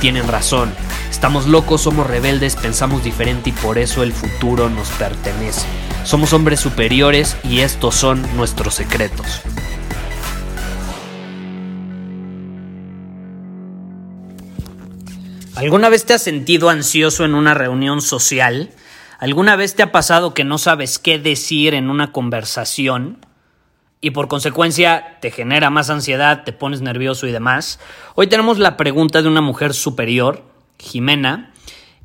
tienen razón. Estamos locos, somos rebeldes, pensamos diferente y por eso el futuro nos pertenece. Somos hombres superiores y estos son nuestros secretos. ¿Alguna vez te has sentido ansioso en una reunión social? ¿Alguna vez te ha pasado que no sabes qué decir en una conversación? Y por consecuencia te genera más ansiedad, te pones nervioso y demás. Hoy tenemos la pregunta de una mujer superior, Jimena,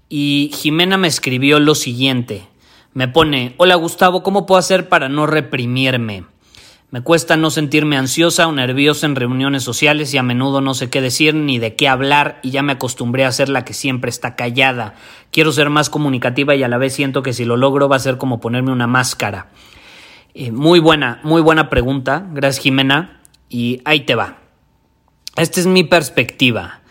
y Jimena me escribió lo siguiente. Me pone, hola Gustavo, ¿cómo puedo hacer para no reprimirme? Me cuesta no sentirme ansiosa o nerviosa en reuniones sociales y a menudo no sé qué decir ni de qué hablar y ya me acostumbré a ser la que siempre está callada. Quiero ser más comunicativa y a la vez siento que si lo logro va a ser como ponerme una máscara. Eh, muy buena, muy buena pregunta. Gracias Jimena. Y ahí te va. Esta es mi perspectiva.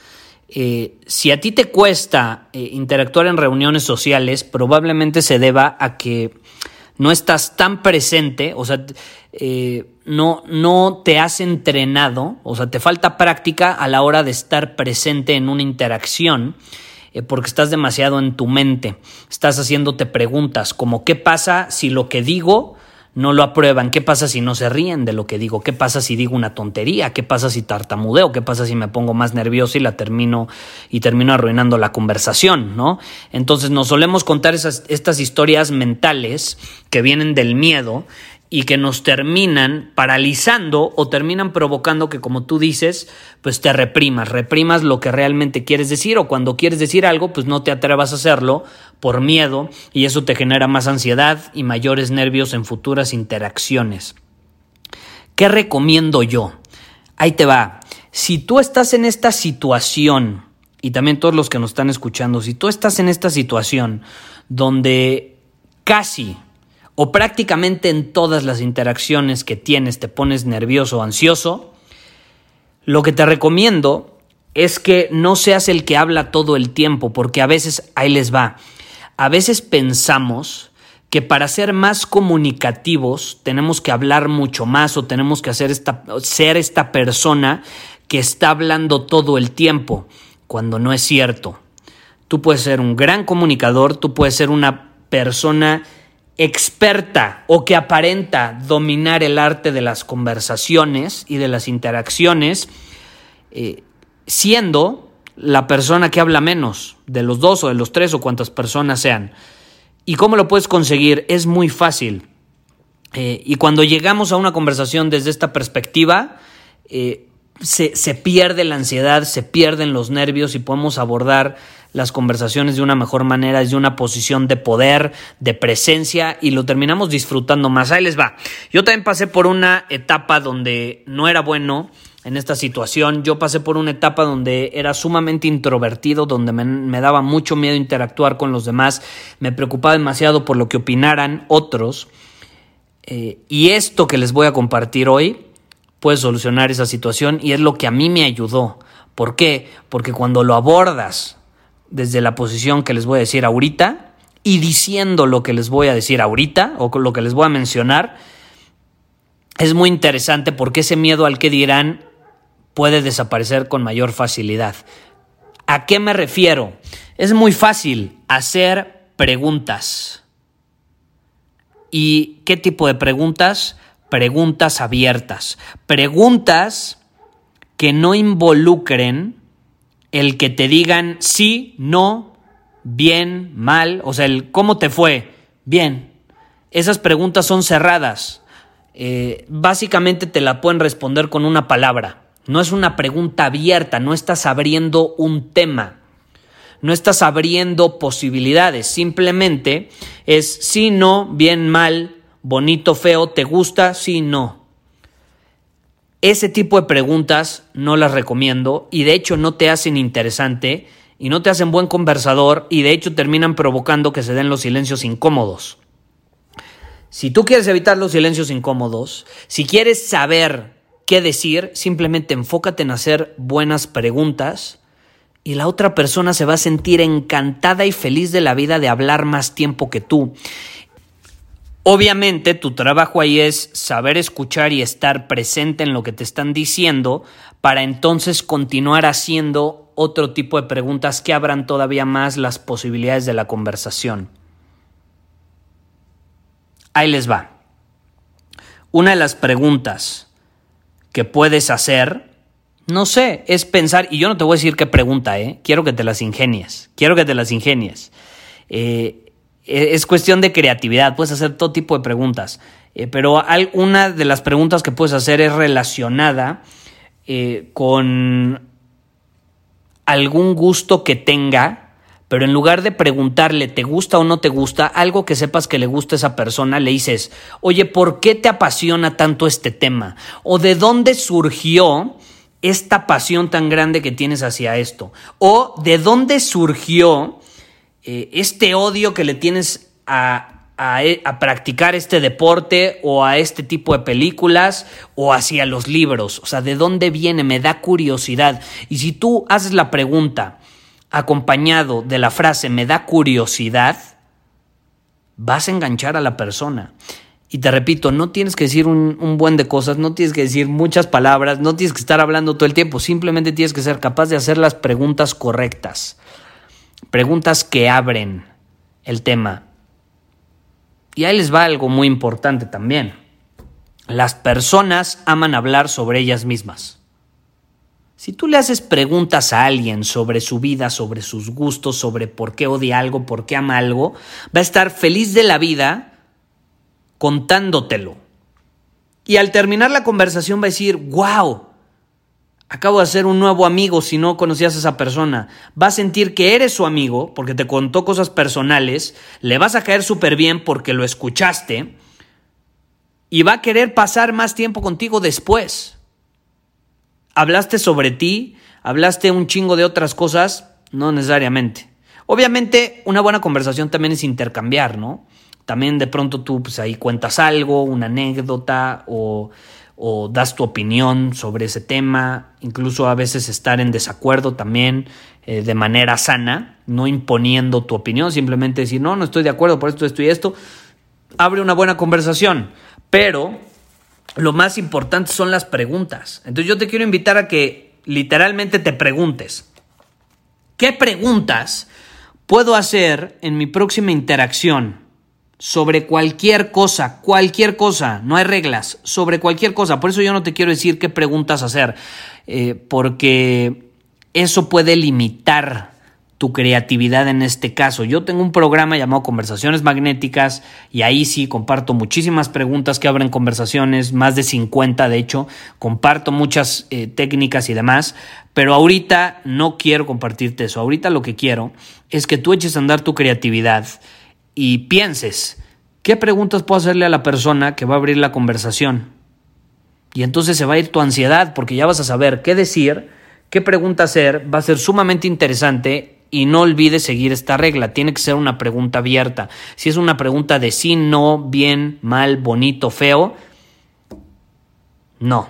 Eh, si a ti te cuesta eh, interactuar en reuniones sociales, probablemente se deba a que no estás tan presente, o sea, no, no te has entrenado, o sea, te falta práctica a la hora de estar presente en una interacción, porque estás demasiado en tu mente, estás haciéndote preguntas como ¿qué pasa si lo que digo no lo aprueban. ¿Qué pasa si no se ríen de lo que digo? ¿Qué pasa si digo una tontería? ¿Qué pasa si tartamudeo? ¿Qué pasa si me pongo más nervioso y la termino y termino arruinando la conversación, ¿no? Entonces nos solemos contar esas, estas historias mentales que vienen del miedo y que nos terminan paralizando o terminan provocando que, como tú dices, pues te reprimas, reprimas lo que realmente quieres decir o cuando quieres decir algo, pues no te atrevas a hacerlo por miedo y eso te genera más ansiedad y mayores nervios en futuras interacciones. ¿Qué recomiendo yo? Ahí te va. Si tú estás en esta situación, y también todos los que nos están escuchando, si tú estás en esta situación donde casi o prácticamente en todas las interacciones que tienes te pones nervioso o ansioso, lo que te recomiendo es que no seas el que habla todo el tiempo, porque a veces ahí les va. A veces pensamos que para ser más comunicativos tenemos que hablar mucho más o tenemos que hacer esta, ser esta persona que está hablando todo el tiempo, cuando no es cierto. Tú puedes ser un gran comunicador, tú puedes ser una persona experta o que aparenta dominar el arte de las conversaciones y de las interacciones, eh, siendo la persona que habla menos, de los dos o de los tres o cuantas personas sean. ¿Y cómo lo puedes conseguir? Es muy fácil. Eh, y cuando llegamos a una conversación desde esta perspectiva, eh, se, se, pierde la ansiedad, se pierden los nervios y podemos abordar las conversaciones de una mejor manera, desde una posición de poder, de presencia y lo terminamos disfrutando más. Ahí les va. Yo también pasé por una etapa donde no era bueno en esta situación. Yo pasé por una etapa donde era sumamente introvertido, donde me, daba mucho miedo interactuar con los demás, me preocupaba demasiado por lo que opinaran otros. Eh, y esto que les voy a compartir hoy puede solucionar esa situación y es lo que a mí me ayudó. ¿Por qué? Porque cuando lo abordas desde la posición que les voy a decir ahorita y diciendo lo que les voy a decir ahorita o lo que les voy a mencionar, es muy interesante porque ese miedo al que dirán puede desaparecer con mayor facilidad. ¿A qué me refiero? Es muy fácil hacer preguntas. ¿Y qué tipo de preguntas? Preguntas abiertas. Preguntas que no involucren el que te digan sí, no, bien, mal, o sea, el cómo te fue, bien. Esas preguntas son cerradas. Eh, básicamente te la pueden responder con una palabra. No es una pregunta abierta, no estás abriendo un tema. no estás abriendo posibilidades, simplemente es sí, no, bien, mal, bonito, feo, te gusta, sí, no. Ese tipo de preguntas no las recomiendo y de hecho no te hacen interesante y no te hacen buen conversador y de hecho terminan provocando que se den los silencios incómodos. Si tú quieres evitar los silencios incómodos, si quieres saber qué decir, simplemente enfócate en hacer buenas preguntas y la otra persona se va a sentir encantada y feliz de la vida de hablar más tiempo que tú. Obviamente tu trabajo ahí es saber escuchar y estar presente en lo que te están diciendo para entonces continuar haciendo otro tipo de preguntas que abran todavía más las posibilidades de la conversación. Ahí les va. Una de las preguntas que puedes hacer, no sé, es pensar, y yo no te voy a decir qué pregunta, ¿eh? quiero que te las ingenies, quiero que te las ingenies. Eh, es cuestión de creatividad, puedes hacer todo tipo de preguntas, eh, pero una de las preguntas que puedes hacer es relacionada eh, con algún gusto que tenga, pero en lugar de preguntarle te gusta o no te gusta, algo que sepas que le gusta a esa persona, le dices, oye, ¿por qué te apasiona tanto este tema? ¿O de dónde surgió esta pasión tan grande que tienes hacia esto? ¿O de dónde surgió eh, este odio que le tienes a, a, a, practicar este deporte o a este tipo de películas o hacia los libros. O sea, ¿de dónde viene? Me da curiosidad. Y si tú haces la pregunta acompañado de la frase me da curiosidad, vas a enganchar a la persona. Y te repito, no tienes que decir un, buen de cosas, no tienes que decir muchas palabras, no tienes que estar hablando todo el tiempo, simplemente tienes que ser capaz de hacer las preguntas correctas. Preguntas que abren el tema. Y ahí les va algo muy importante también. Las personas aman hablar sobre ellas mismas. Si tú le haces preguntas a alguien sobre su vida, sobre sus gustos, sobre por qué odia algo, por qué ama algo, va a estar feliz de la vida contándotelo. Y al terminar la conversación va a decir, wow, acabo de hacer un nuevo amigo si no conocías a esa persona. Va a sentir que eres su amigo porque te contó cosas personales, le vas a caer súper bien porque lo escuchaste y va a querer pasar más tiempo contigo después. ¿Hablaste sobre ti? ¿Hablaste un chingo de otras cosas? No necesariamente. Obviamente una buena conversación también es intercambiar, ¿no? También de pronto tú pues ahí cuentas algo, una anécdota o o das tu opinión sobre ese tema, incluso a veces estar en desacuerdo también eh, de manera sana, no imponiendo tu opinión, simplemente decir, no, no estoy de acuerdo por esto, esto y esto, abre una buena conversación, pero lo más importante son las preguntas. Entonces yo te quiero invitar a que literalmente te preguntes, ¿qué preguntas puedo hacer en mi próxima interacción? Sobre cualquier cosa, cualquier cosa, no hay reglas, sobre cualquier cosa. Por eso yo no te quiero decir qué preguntas hacer, eh, porque eso puede limitar tu creatividad en este caso. Yo tengo un programa llamado Conversaciones Magnéticas y ahí sí comparto muchísimas preguntas que abren conversaciones, más de 50 de hecho, comparto muchas eh, técnicas y demás, pero ahorita no quiero compartirte eso, ahorita lo que quiero es que tú eches a andar tu creatividad y pienses, ¿qué preguntas puedo hacerle a la persona que va a abrir la conversación? Y entonces se va a ir tu ansiedad porque ya vas a saber qué decir, qué pregunta hacer, va a ser sumamente interesante y no olvides seguir esta regla, tiene que ser una pregunta abierta. Si es una pregunta de sí, no, bien, mal, bonito, feo, no,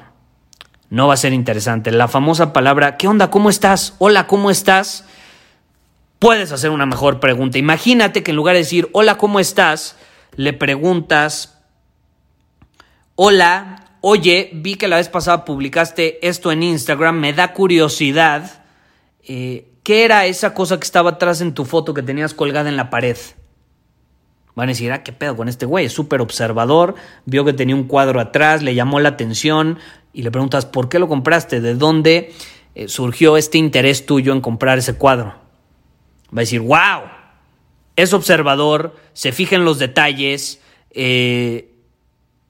no va a ser interesante. La famosa palabra, ¿qué onda? ¿Cómo estás? Hola, ¿cómo estás? Puedes hacer una mejor pregunta. Imagínate que en lugar de decir, hola, ¿cómo estás? Le preguntas, hola, oye, vi que la vez pasada publicaste esto en Instagram, me da curiosidad. Eh, ¿Qué era esa cosa que estaba atrás en tu foto que tenías colgada en la pared? Van a decir, ah, qué pedo con este güey, es súper observador, vio que tenía un cuadro atrás, le llamó la atención y le preguntas, ¿por qué lo compraste? ¿De dónde eh, surgió este interés tuyo en comprar ese cuadro? Va a decir, wow, es observador, se fija en los detalles, eh,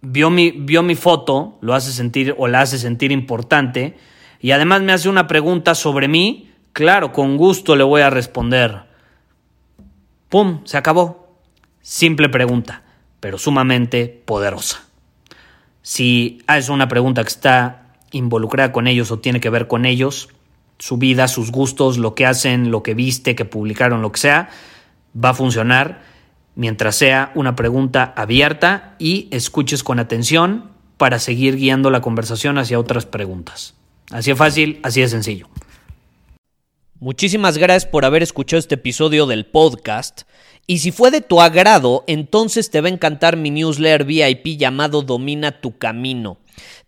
vio, mi, vio mi foto, lo hace sentir o la hace sentir importante, y además me hace una pregunta sobre mí Claro, con gusto le voy a responder. ¡Pum! Se acabó. Simple pregunta, pero sumamente poderosa. Si es una pregunta que está involucrada con ellos o tiene que ver con ellos, su vida, sus gustos, lo que hacen, lo que viste, que publicaron, lo que sea, va a funcionar mientras sea una pregunta abierta y escuches con atención para seguir guiando la conversación hacia otras preguntas. Así de fácil, así de sencillo. Muchísimas gracias por haber escuchado este episodio del podcast. Y si fue de tu agrado, entonces te va a encantar mi newsletter VIP llamado Domina tu Camino.